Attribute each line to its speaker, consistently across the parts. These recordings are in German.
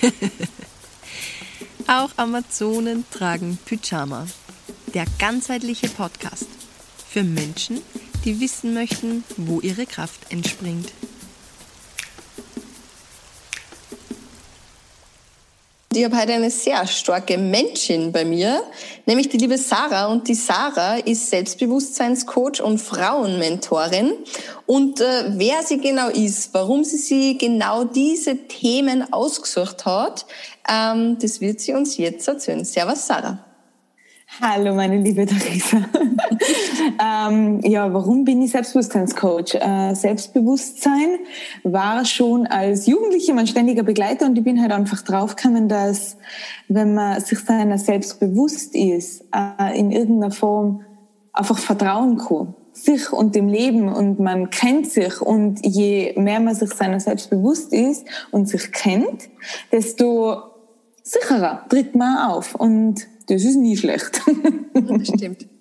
Speaker 1: Auch Amazonen tragen Pyjama. Der ganzheitliche Podcast für Menschen, die wissen möchten, wo ihre Kraft entspringt.
Speaker 2: Ich habe heute eine sehr starke Menschin bei mir, nämlich die liebe Sarah. Und die Sarah ist Selbstbewusstseinscoach und Frauenmentorin. Und äh, wer sie genau ist, warum sie sich genau diese Themen ausgesucht hat, ähm, das wird sie uns jetzt erzählen. Servus, Sarah.
Speaker 3: Hallo, meine liebe Theresa. ähm, ja, warum bin ich Selbstbewusstseinscoach? Äh, Selbstbewusstsein war schon als Jugendliche mein ständiger Begleiter und ich bin halt einfach draufgekommen, dass wenn man sich seiner selbst bewusst ist, äh, in irgendeiner Form einfach vertrauen kann sich und dem Leben und man kennt sich und je mehr man sich seiner selbst bewusst ist und sich kennt, desto sicherer tritt man auf und das ist nie schlecht.
Speaker 2: das stimmt.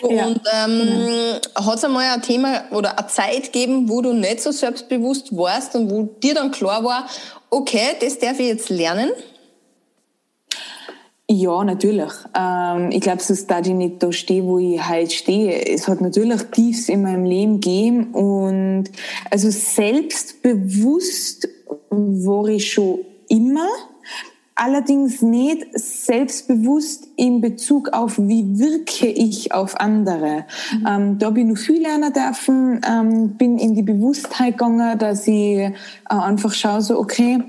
Speaker 2: Und ja, ähm, genau. hat es einmal ein Thema oder eine Zeit gegeben, wo du nicht so selbstbewusst warst und wo dir dann klar war, okay, das darf ich jetzt lernen?
Speaker 3: Ja, natürlich. Ähm, ich glaube, sonst da ich nicht da stehe, wo ich heute stehe. Es hat natürlich Tiefs in meinem Leben gegeben und also selbstbewusst war ich schon immer allerdings nicht selbstbewusst in Bezug auf, wie wirke ich auf andere. Mhm. Ähm, da bin ich noch viel lernen dürfen, ähm, bin in die Bewusstheit gegangen, dass ich äh, einfach schaue, so, okay,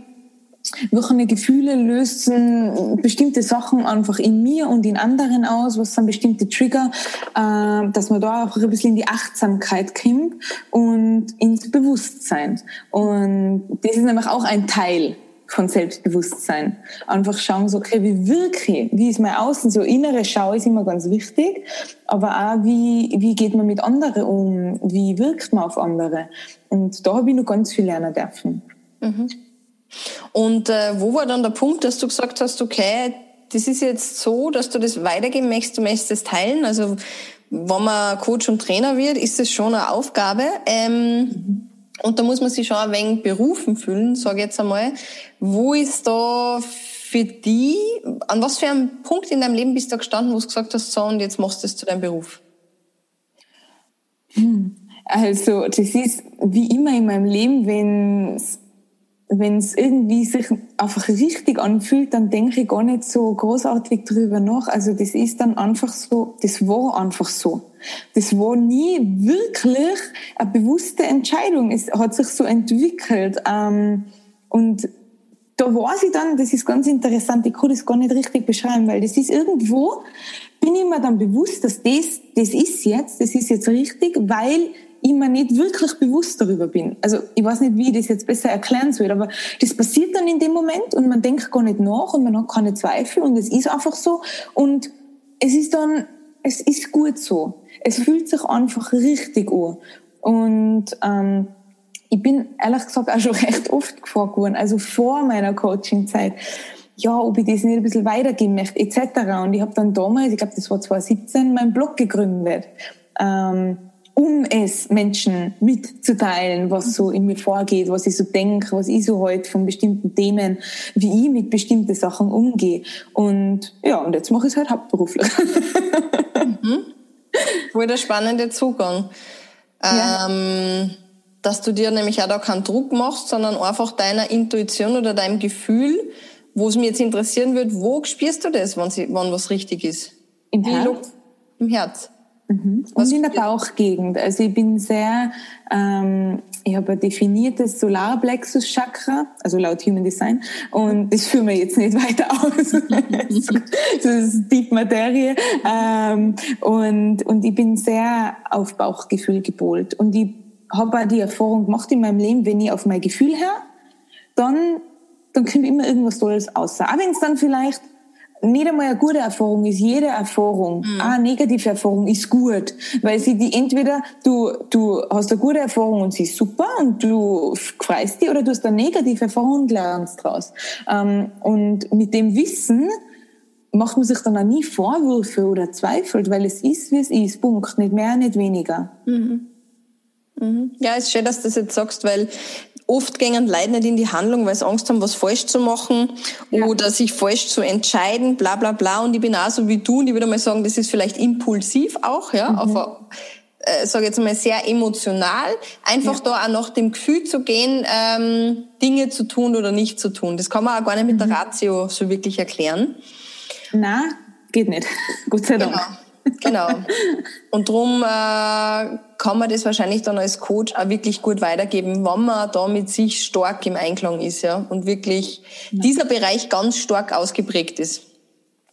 Speaker 3: welche Gefühle lösen bestimmte Sachen einfach in mir und in anderen aus? Was sind bestimmte Trigger? Äh, dass man da auch ein bisschen in die Achtsamkeit kommt und ins Bewusstsein. Und das ist nämlich auch ein Teil von Selbstbewusstsein. Einfach schauen, so, okay, wie wirke? Wie ist mein Außen? So innere Schau ist immer ganz wichtig. Aber auch, wie, wie geht man mit anderen um? Wie wirkt man auf andere? Und da habe ich noch ganz viel lernen dürfen.
Speaker 2: Mhm. Und äh, wo war dann der Punkt, dass du gesagt hast, okay, das ist jetzt so, dass du das weitergeben möchtest, du möchtest das teilen? Also, wenn man Coach und Trainer wird, ist das schon eine Aufgabe. Ähm, mhm. Und da muss man sich schon ein wenig berufen fühlen, sage ich jetzt einmal. Wo ist da für die, an was für einem Punkt in deinem Leben bist du gestanden, wo du gesagt hast, so und jetzt machst du es zu deinem Beruf?
Speaker 3: Hm. Also, das ist wie immer in meinem Leben, wenn es wenn es irgendwie sich einfach richtig anfühlt, dann denke ich gar nicht so großartig drüber nach. Also das ist dann einfach so, das war einfach so. Das war nie wirklich eine bewusste Entscheidung. Es hat sich so entwickelt. Ähm, und da war sie dann, das ist ganz interessant, ich kann das gar nicht richtig beschreiben, weil das ist irgendwo, bin ich mir dann bewusst, dass das, das ist jetzt, das ist jetzt richtig, weil ich mir nicht wirklich bewusst darüber bin. Also ich weiß nicht, wie ich das jetzt besser erklären soll, aber das passiert dann in dem Moment und man denkt gar nicht nach und man hat keine Zweifel und es ist einfach so und es ist dann, es ist gut so. Es fühlt sich einfach richtig an. Und ähm, ich bin ehrlich gesagt auch schon recht oft gefragt worden, also vor meiner Coaching-Zeit, ja, ob ich das nicht ein bisschen weitergeben möchte, etc. Und ich habe dann damals, ich glaube, das war 2017, meinen Blog gegründet. Ähm, um es Menschen mitzuteilen, was so in mir vorgeht, was ich so denke, was ich so heute von bestimmten Themen, wie ich mit bestimmten Sachen umgehe. Und ja, und jetzt mache ich es halt hauptberuflich.
Speaker 2: Mhm. Voll der spannende Zugang. Ja. Ähm, dass du dir nämlich auch da keinen Druck machst, sondern einfach deiner Intuition oder deinem Gefühl, wo es mir jetzt interessieren wird, wo spürst du das, wann, sie, wann was richtig ist?
Speaker 3: Im Herz.
Speaker 2: Im Herz.
Speaker 3: Mhm. Und in der Bauchgegend. Also ich bin sehr, ähm, ich habe ein definiertes Solarplexus-Chakra, also laut Human Design, und das führen wir jetzt nicht weiter aus. das ist Deep Materie. Ähm, und, und ich bin sehr auf Bauchgefühl gepolt. Und ich habe auch die Erfahrung gemacht in meinem Leben, wenn ich auf mein Gefühl her, dann, dann kommt immer irgendwas Tolles außer. Auch wenn es dann vielleicht nicht einmal eine gute Erfahrung ist jede Erfahrung, mhm. auch eine negative Erfahrung ist gut, weil sie die entweder du du hast eine gute Erfahrung und sie ist super und du freust dich oder du hast eine negative Erfahrung und lernst draus. Ähm, und mit dem Wissen macht man sich dann auch nie Vorwürfe oder zweifelt, weil es ist, wie es ist. Punkt. Nicht mehr, nicht weniger.
Speaker 2: Mhm. Mhm. Ja, ist schön, dass du das jetzt sagst, weil oft gehen Leute nicht in die Handlung, weil sie Angst haben, was falsch zu machen ja. oder sich falsch zu entscheiden, bla bla bla. Und ich bin auch so wie du und ich würde mal sagen, das ist vielleicht impulsiv auch, ja, mhm. auf äh, sage jetzt mal sehr emotional, einfach ja. da auch nach dem Gefühl zu gehen, ähm, Dinge zu tun oder nicht zu tun. Das kann man auch gar nicht mit der mhm. Ratio so wirklich erklären.
Speaker 3: Na, geht nicht. Gott sei Dank.
Speaker 2: Genau. Genau. Und darum äh, kann man das wahrscheinlich dann als Coach auch wirklich gut weitergeben, wenn man da mit sich stark im Einklang ist, ja, und wirklich ja. dieser Bereich ganz stark ausgeprägt ist.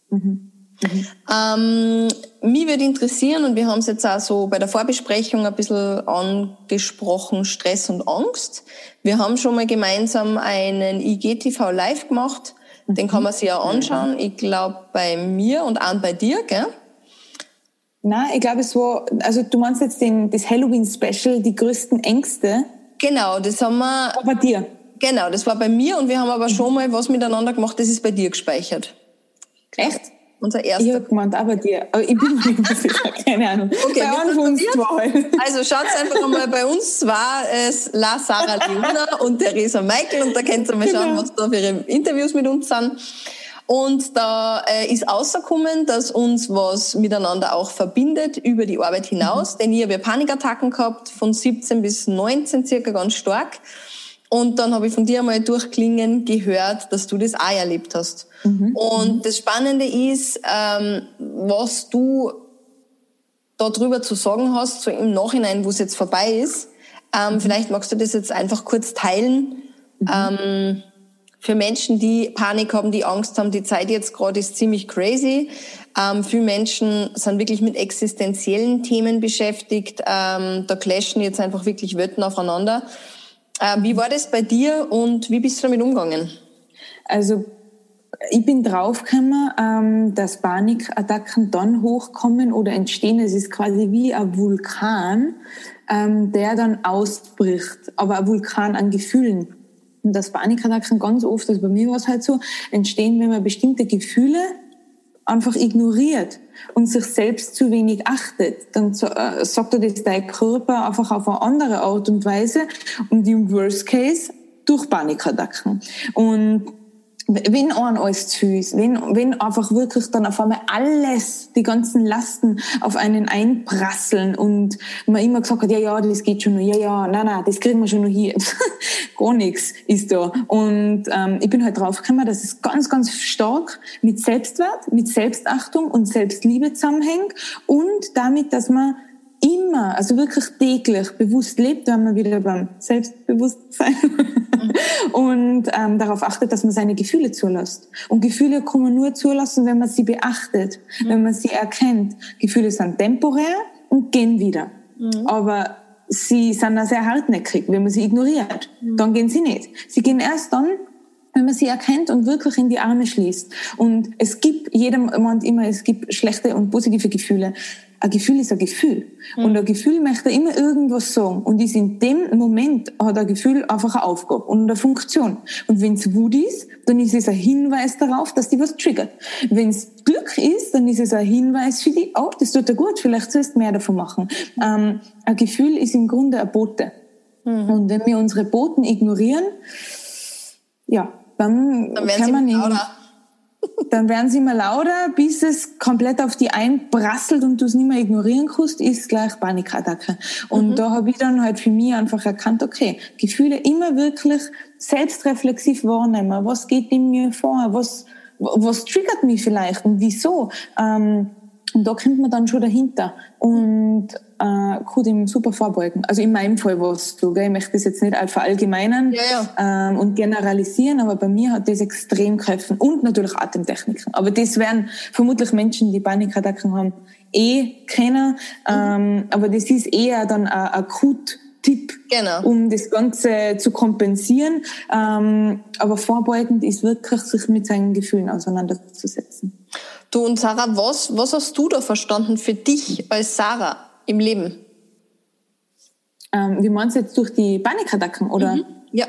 Speaker 2: Mhm. Mhm. Ähm, mich würde interessieren, und wir haben es jetzt auch so bei der Vorbesprechung ein bisschen angesprochen, Stress und Angst. Wir haben schon mal gemeinsam einen IGTV live gemacht. Den kann man sich ja anschauen. Ich glaube bei mir und auch bei dir, gell?
Speaker 3: Nein, ich glaube, es war, also du meinst jetzt den, das Halloween-Special, die größten Ängste.
Speaker 2: Genau, das haben wir.
Speaker 3: War bei dir.
Speaker 2: Genau, das war bei mir und wir haben aber schon mal was miteinander gemacht, das ist bei dir gespeichert.
Speaker 3: Echt?
Speaker 2: Unser erster.
Speaker 3: Ich habe gemeint, aber dir. Aber ich bin nicht sicher, keine Ahnung. Okay, bei uns
Speaker 2: zwei. Also schaut einfach einmal, bei uns war es La Sarah Leona und Theresa Michael und da könnt ihr mal schauen, genau. was da für Interviews mit uns sind. Und da äh, ist rausgekommen, dass uns was miteinander auch verbindet über die Arbeit hinaus. Mhm. Denn ich habe ja Panikattacken gehabt, von 17 bis 19 circa ganz stark. Und dann habe ich von dir einmal durchklingen gehört, dass du das auch erlebt hast. Mhm. Und das Spannende ist, ähm, was du darüber zu sagen hast, so im Nachhinein, wo es jetzt vorbei ist. Ähm, mhm. Vielleicht magst du das jetzt einfach kurz teilen. Mhm. Ähm, für Menschen, die Panik haben, die Angst haben, die Zeit jetzt gerade ist ziemlich crazy. Ähm, viele Menschen sind wirklich mit existenziellen Themen beschäftigt. Ähm, da clashen jetzt einfach wirklich Wörter aufeinander. Äh, wie war das bei dir und wie bist du damit umgegangen?
Speaker 3: Also ich bin draufgekommen, ähm, dass Panikattacken dann hochkommen oder entstehen. Es ist quasi wie ein Vulkan, ähm, der dann ausbricht. Aber ein Vulkan an Gefühlen. Und das Panikattacken ganz oft, also bei mir war es halt so, entstehen, wenn man bestimmte Gefühle einfach ignoriert und sich selbst zu wenig achtet, dann äh, sagt er das dein Körper einfach auf eine andere Art und Weise und im Worst Case durch Panikattacken. Und wenn einem alles zu ist, wenn, wenn einfach wirklich dann auf einmal alles, die ganzen Lasten auf einen einprasseln und man immer gesagt hat, ja, ja, das geht schon noch, ja, ja, nein, nein, das kriegen wir schon noch hier. Gar nichts ist da. Und ähm, ich bin halt draufgekommen, dass es ganz, ganz stark mit Selbstwert, mit Selbstachtung und Selbstliebe zusammenhängt und damit, dass man immer, also wirklich täglich bewusst lebt, wenn man wieder beim Selbstbewusstsein und ähm, darauf achtet, dass man seine Gefühle zulässt. Und Gefühle kann man nur zulassen, wenn man sie beachtet, mhm. wenn man sie erkennt. Gefühle sind temporär und gehen wieder. Mhm. Aber sie sind auch sehr hartnäckig, wenn man sie ignoriert. Mhm. Dann gehen sie nicht. Sie gehen erst dann, wenn man sie erkennt und wirklich in die Arme schließt. Und es gibt, jeder meint immer, es gibt schlechte und positive Gefühle ein Gefühl ist ein Gefühl. Mhm. Und ein Gefühl möchte immer irgendwas sagen. Und ist in dem Moment hat ein Gefühl einfach eine Aufgabe und eine Funktion. Und wenn es Wut ist, dann ist es ein Hinweis darauf, dass die was triggert. Wenn es Glück ist, dann ist es ein Hinweis für die, oh, das tut dir gut, vielleicht sollst du mehr davon machen. Ähm, ein Gefühl ist im Grunde ein Bote. Mhm. Und wenn wir unsere Boten ignorieren, ja, dann, dann kann man nicht dann werden sie immer lauter, bis es komplett auf die einprasselt und du es nicht mehr ignorieren kannst, ist gleich Panikattacke. Und mhm. da habe ich dann halt für mich einfach erkannt, okay, Gefühle immer wirklich selbstreflexiv wahrnehmen. Was geht in mir vor? Was, was triggert mich vielleicht und wieso? Ähm, und da kommt man dann schon dahinter und äh, kann dem super vorbeugen. Also in meinem Fall war es so, gell? ich möchte das jetzt nicht verallgemeinern ja, ja. Ähm, und generalisieren, aber bei mir hat das extrem geholfen und natürlich Atemtechniken. Aber das werden vermutlich Menschen, die Panikattacken haben, eh kennen, ähm, aber das ist eher dann ein akut Tipp, genau. um das Ganze zu kompensieren. Ähm, aber vorbeugend ist wirklich, sich mit seinen Gefühlen auseinanderzusetzen.
Speaker 2: Du und Sarah, was, was hast du da verstanden für dich als Sarah im Leben?
Speaker 3: Ähm, wie meinst du jetzt durch die Panikattacken, oder? Mhm.
Speaker 2: Ja.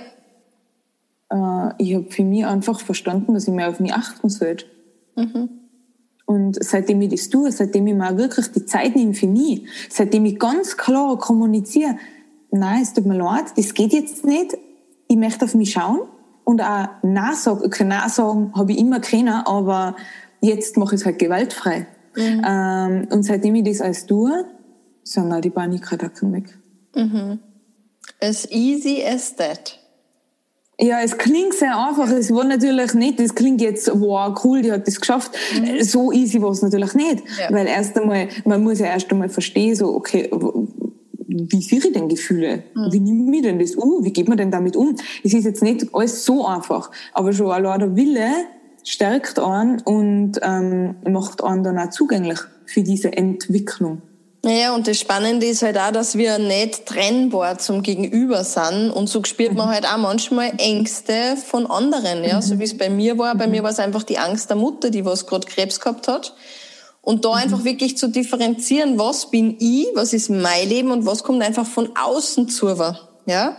Speaker 3: Äh, ich habe für mich einfach verstanden, dass ich mehr auf mich achten sollte. Mhm. Und seitdem ich das tue, seitdem ich mir wirklich die Zeit nehme für mich, seitdem ich ganz klar kommuniziere, nein, es tut mir leid, das geht jetzt nicht, ich möchte auf mich schauen und auch Nein sagen. Okay, Nein sagen habe ich immer können, aber jetzt mache ich es halt gewaltfrei. Mhm. Ähm, und seitdem ich das alles tue, sind auch die Panikattacken weg.
Speaker 2: Mhm. As easy as that.
Speaker 3: Ja, es klingt sehr einfach. Es war natürlich nicht, es klingt jetzt, wow, cool, die hat das geschafft. Mhm. So easy war es natürlich nicht. Ja. Weil erst einmal, man muss ja erst einmal verstehen, so, okay, wie sehe ich denn Gefühle? Mhm. Wie nimmt mir denn das um? Wie geht man denn damit um? Es ist jetzt nicht alles so einfach. Aber schon allein der Wille stärkt einen und ähm, macht einen dann auch zugänglich für diese Entwicklung.
Speaker 2: Naja, und das Spannende ist halt auch, dass wir nicht trennbar zum Gegenüber sind. Und so spürt man mhm. halt auch manchmal Ängste von anderen. Ja? So mhm. wie es bei mir war. Bei mir war es einfach die Angst der Mutter, die was gerade Krebs gehabt hat. Und da mhm. einfach wirklich zu differenzieren, was bin ich, was ist mein Leben und was kommt einfach von außen zu. Ja?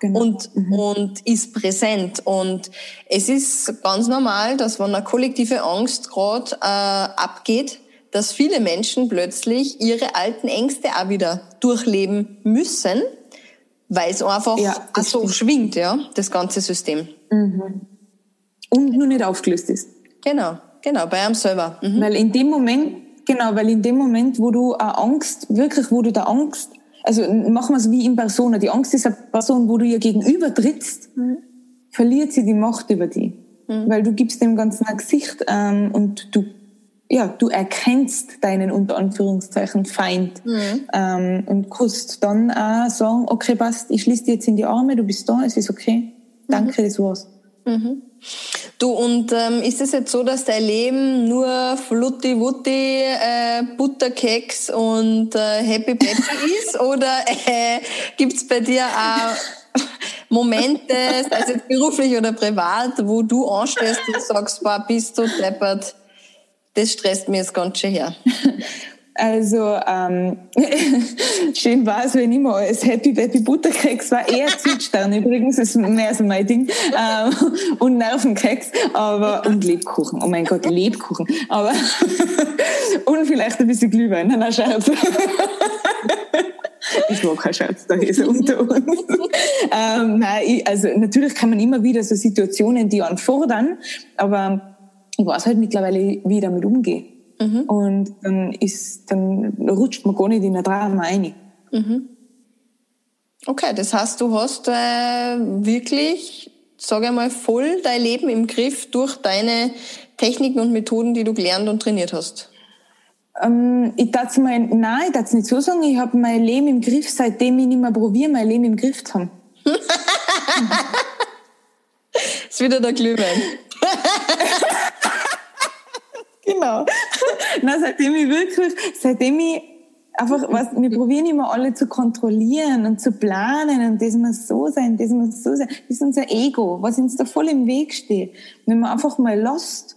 Speaker 2: Genau. Und, mhm. und ist präsent. Und es ist ganz normal, dass wenn eine kollektive Angst gerade äh, abgeht, dass viele Menschen plötzlich ihre alten Ängste auch wieder durchleben müssen, weil es einfach ja, so stimmt. schwingt, ja, das ganze System.
Speaker 3: Mhm. Und nur nicht aufgelöst ist.
Speaker 2: Genau, genau, bei einem selber.
Speaker 3: Mhm. Weil in dem Moment, genau, weil in dem Moment, wo du auch Angst, wirklich, wo du da Angst, also machen wir es wie in Persona, die Angst ist eine Person, wo du ihr gegenüber trittst, mhm. verliert sie die Macht über die. Mhm. Weil du gibst dem Ganzen ein Gesicht ähm, und du ja, du erkennst deinen unter Anführungszeichen Feind mhm. ähm, und kannst dann auch sagen, okay, passt, ich schließe dir jetzt in die Arme, du bist da, es ist okay, danke, mhm. das war's.
Speaker 2: Mhm. Du, und ähm, ist es jetzt so, dass dein Leben nur Flutti Wutti, äh, Butterkeks und äh, Happy Peppy ist? Oder äh, gibt's bei dir auch Momente, sei es jetzt beruflich oder privat, wo du anstehst und sagst, boah, bist du deppert, das stresst mir jetzt ganz schön her.
Speaker 3: Also ähm, schön war es, wenn ich mal als Happy Baby Butterkeks war, eher Südstern übrigens, ist mehr so mein Ding, ähm, und Nervenkeks, aber, und Lebkuchen, oh mein Gott, Lebkuchen, aber, und vielleicht ein bisschen Glühwein, nein, Scherz. Ich mag keinen Scherz, da ist er unter uns. ähm, nein, ich, also natürlich kann man immer wieder so Situationen, die anfordern, aber ich weiß halt mittlerweile, wie ich damit umgehe. Mhm. Und dann ist, dann rutscht man gar nicht in ein Drama rein. Mhm.
Speaker 2: Okay, das heißt, du hast äh, wirklich, sage ich mal, voll dein Leben im Griff durch deine Techniken und Methoden, die du gelernt und trainiert hast.
Speaker 3: Ähm, ich darf mal, nein, ich darf nicht so sagen, ich habe mein Leben im Griff, seitdem ich nicht mehr probiere, mein Leben im Griff zu haben.
Speaker 2: ist wieder der Glühwein.
Speaker 3: genau. Na, seitdem ich wirklich, seitdem ich einfach, was, wir probieren immer alle zu kontrollieren und zu planen und das muss so sein, das muss so sein. Das ist unser Ego, was uns da voll im Weg steht. Wenn man einfach mal lässt,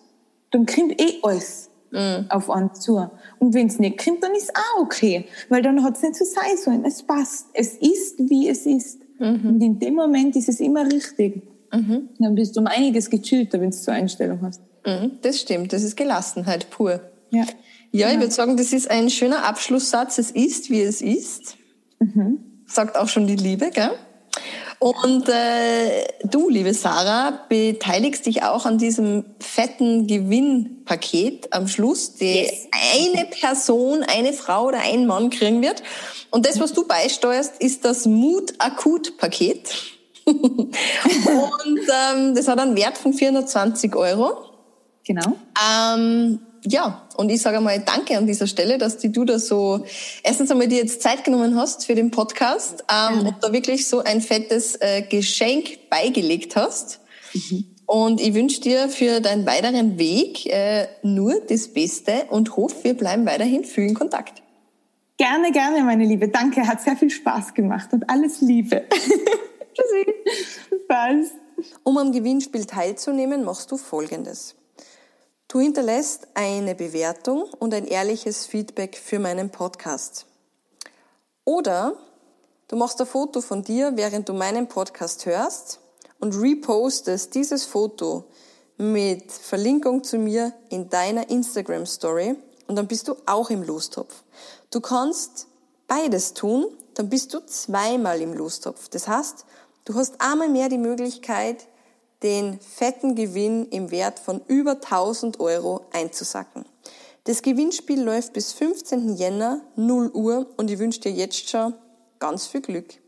Speaker 3: dann kommt eh alles mhm. auf uns zu. Und wenn es nicht kommt, dann ist es auch okay. Weil dann hat es nicht so sein sollen. Es passt. Es ist, wie es ist. Mhm. Und in dem Moment ist es immer richtig. Mhm. Dann bist du um einiges gechillter, wenn du so eine Einstellung hast.
Speaker 2: Mhm, das stimmt, das ist Gelassenheit pur. Ja, ja ich würde sagen, das ist ein schöner Abschlusssatz. Es ist, wie es ist. Mhm. Sagt auch schon die Liebe, gell? Und äh, du, liebe Sarah, beteiligst dich auch an diesem fetten Gewinnpaket am Schluss, die yes. eine Person, eine Frau oder ein Mann kriegen wird. Und das, was du beisteuerst, ist das Mut-Akut-Paket. Und ähm, das hat einen Wert von 420 Euro.
Speaker 3: Genau.
Speaker 2: Ähm, ja, und ich sage einmal Danke an dieser Stelle, dass die du da so erstens einmal dir jetzt Zeit genommen hast für den Podcast ähm, und da wirklich so ein fettes äh, Geschenk beigelegt hast. Mhm. Und ich wünsche dir für deinen weiteren Weg äh, nur das Beste und hoffe, wir bleiben weiterhin viel in Kontakt.
Speaker 3: Gerne, gerne, meine Liebe. Danke, hat sehr viel Spaß gemacht und alles Liebe. Tschüssi.
Speaker 2: Spaß. Um am Gewinnspiel teilzunehmen, machst du Folgendes. Du hinterlässt eine Bewertung und ein ehrliches Feedback für meinen Podcast. Oder du machst ein Foto von dir, während du meinen Podcast hörst und repostest dieses Foto mit Verlinkung zu mir in deiner Instagram Story und dann bist du auch im Lostopf. Du kannst beides tun, dann bist du zweimal im Lostopf. Das heißt, Du hast einmal mehr die Möglichkeit, den fetten Gewinn im Wert von über 1000 Euro einzusacken. Das Gewinnspiel läuft bis 15. Jänner 0 Uhr und ich wünsche dir jetzt schon ganz viel Glück.